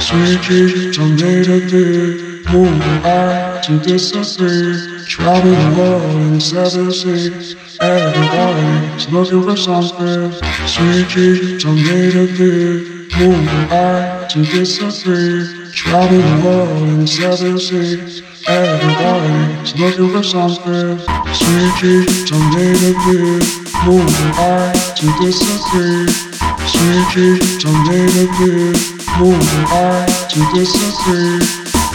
Sweet dreams are made of this. Moving I to disagree. Travel the world in seven seas. Everybody's looking for something. Sweet dreams are made of this. Moving I to disagree. Travel the world in seven seas. Everybody's looking for something. Sweet dreams are made of this. Moving I to disagree. Sweet dreams are made of this. Moving I to disagree.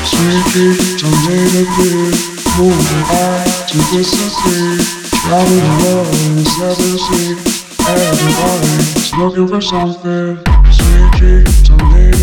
Sweet dreams are made of this. Moving I to disagree. Travel the world in seven seas. Everybody's looking for something. Sweet dreams are made of